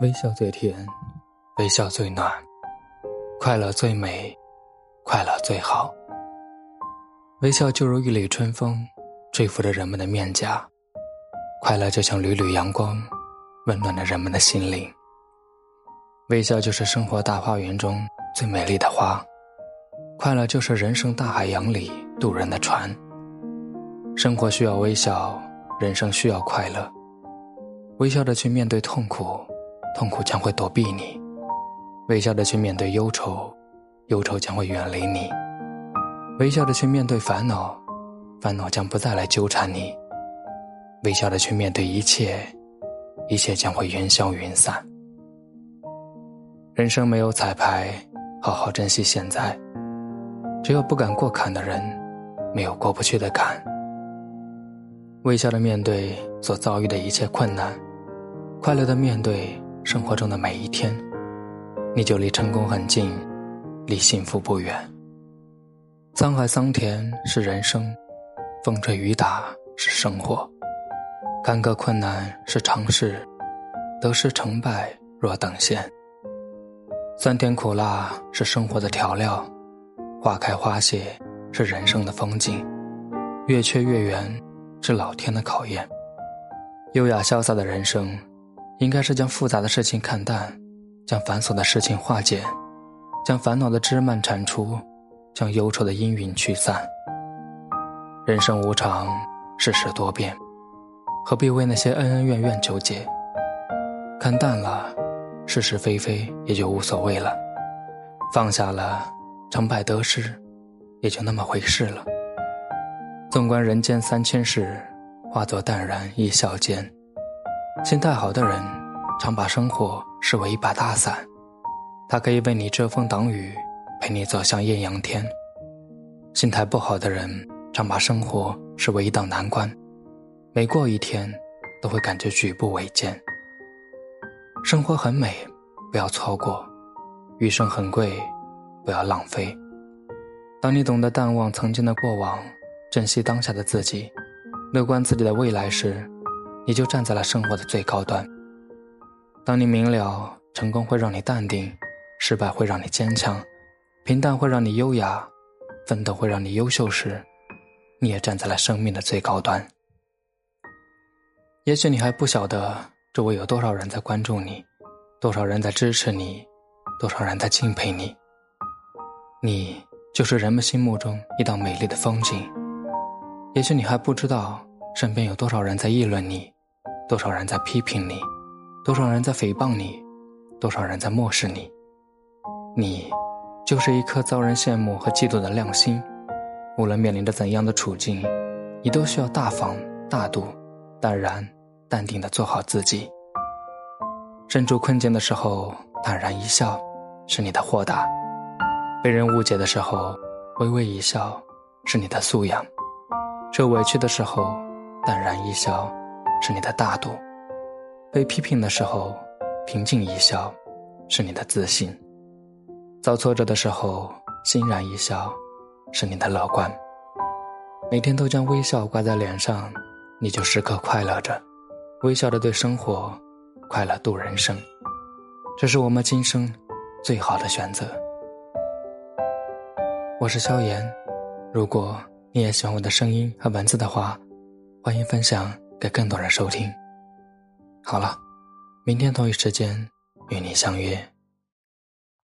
微笑最甜，微笑最暖，快乐最美，快乐最好。微笑就如一缕春风，吹拂着人们的面颊；快乐就像缕缕阳光，温暖着人们的心灵。微笑就是生活大花园中最美丽的花，快乐就是人生大海洋里渡人的船。生活需要微笑，人生需要快乐。微笑着去面对痛苦，痛苦将会躲避你；微笑着去面对忧愁，忧愁将会远离你；微笑着去面对烦恼，烦恼将不再来纠缠你；微笑着去面对一切，一切将会烟消云散。人生没有彩排，好好珍惜现在。只有不敢过坎的人，没有过不去的坎。微笑的面对所遭遇的一切困难，快乐的面对生活中的每一天，你就离成功很近，离幸福不远。沧海桑田是人生，风吹雨打是生活，坎坷困难是常事，得失成败若等闲。酸甜苦辣是生活的调料，花开花谢是人生的风景，月缺月圆是老天的考验。优雅潇洒的人生，应该是将复杂的事情看淡，将繁琐的事情化解，将烦恼的枝蔓铲除，将忧愁的阴云驱散。人生无常，世事多变，何必为那些恩恩怨怨纠结？看淡了。是是非非也就无所谓了，放下了成败得失，也就那么回事了。纵观人间三千事，化作淡然一笑间。心态好的人，常把生活视为一把大伞，它可以为你遮风挡雨，陪你走向艳阳天。心态不好的人，常把生活视为一道难关，每过一天，都会感觉举步维艰。生活很美，不要错过；余生很贵，不要浪费。当你懂得淡忘曾经的过往，珍惜当下的自己，乐观自己的未来时，你就站在了生活的最高端。当你明了成功会让你淡定，失败会让你坚强，平淡会让你优雅，奋斗会让你优秀时，你也站在了生命的最高端。也许你还不晓得。周围有多少人在关注你，多少人在支持你，多少人在敬佩你。你就是人们心目中一道美丽的风景。也许你还不知道，身边有多少人在议论你，多少人在批评你，多少人在诽谤你，多少人在漠视你。你就是一颗遭人羡慕和嫉妒的亮星。无论面临着怎样的处境，你都需要大方、大度、淡然。淡定的做好自己。身处困境的时候，坦然一笑，是你的豁达；被人误解的时候，微微一笑，是你的素养；受委屈的时候，淡然一笑，是你的大度；被批评的时候，平静一笑，是你的自信；遭挫折的时候，欣然一笑，是你的乐观。每天都将微笑挂在脸上，你就时刻快乐着。微笑着对生活，快乐度人生，这是我们今生最好的选择。我是萧炎，如果你也喜欢我的声音和文字的话，欢迎分享给更多人收听。好了，明天同一时间与你相约。